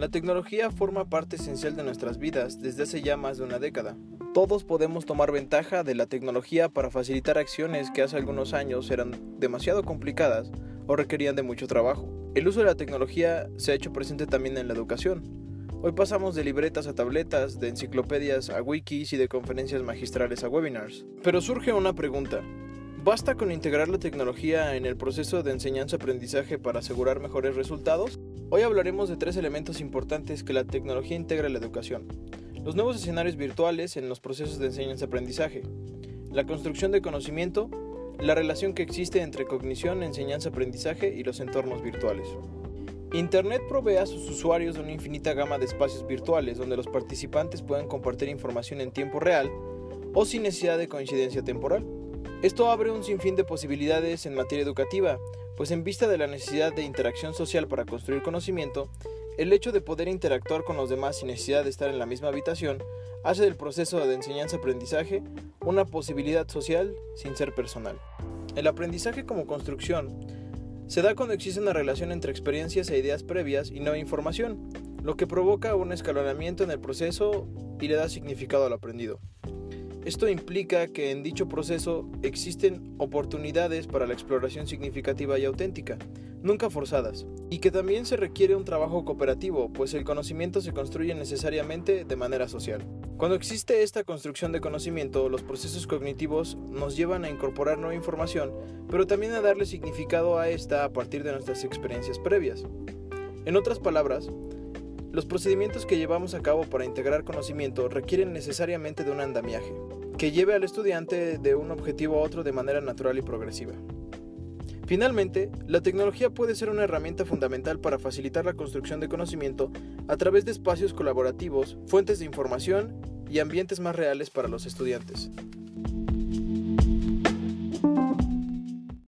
La tecnología forma parte esencial de nuestras vidas desde hace ya más de una década. Todos podemos tomar ventaja de la tecnología para facilitar acciones que hace algunos años eran demasiado complicadas o requerían de mucho trabajo. El uso de la tecnología se ha hecho presente también en la educación. Hoy pasamos de libretas a tabletas, de enciclopedias a wikis y de conferencias magistrales a webinars. Pero surge una pregunta. ¿Basta con integrar la tecnología en el proceso de enseñanza-aprendizaje para asegurar mejores resultados? Hoy hablaremos de tres elementos importantes que la tecnología integra en la educación. Los nuevos escenarios virtuales en los procesos de enseñanza-aprendizaje, la construcción de conocimiento, la relación que existe entre cognición, enseñanza-aprendizaje y los entornos virtuales. Internet provee a sus usuarios una infinita gama de espacios virtuales donde los participantes pueden compartir información en tiempo real o sin necesidad de coincidencia temporal. Esto abre un sinfín de posibilidades en materia educativa, pues en vista de la necesidad de interacción social para construir conocimiento, el hecho de poder interactuar con los demás sin necesidad de estar en la misma habitación hace del proceso de enseñanza-aprendizaje una posibilidad social sin ser personal. El aprendizaje como construcción se da cuando existe una relación entre experiencias e ideas previas y nueva información, lo que provoca un escalonamiento en el proceso y le da significado al aprendido. Esto implica que en dicho proceso existen oportunidades para la exploración significativa y auténtica, nunca forzadas, y que también se requiere un trabajo cooperativo, pues el conocimiento se construye necesariamente de manera social. Cuando existe esta construcción de conocimiento, los procesos cognitivos nos llevan a incorporar nueva información, pero también a darle significado a esta a partir de nuestras experiencias previas. En otras palabras, los procedimientos que llevamos a cabo para integrar conocimiento requieren necesariamente de un andamiaje, que lleve al estudiante de un objetivo a otro de manera natural y progresiva. Finalmente, la tecnología puede ser una herramienta fundamental para facilitar la construcción de conocimiento a través de espacios colaborativos, fuentes de información y ambientes más reales para los estudiantes.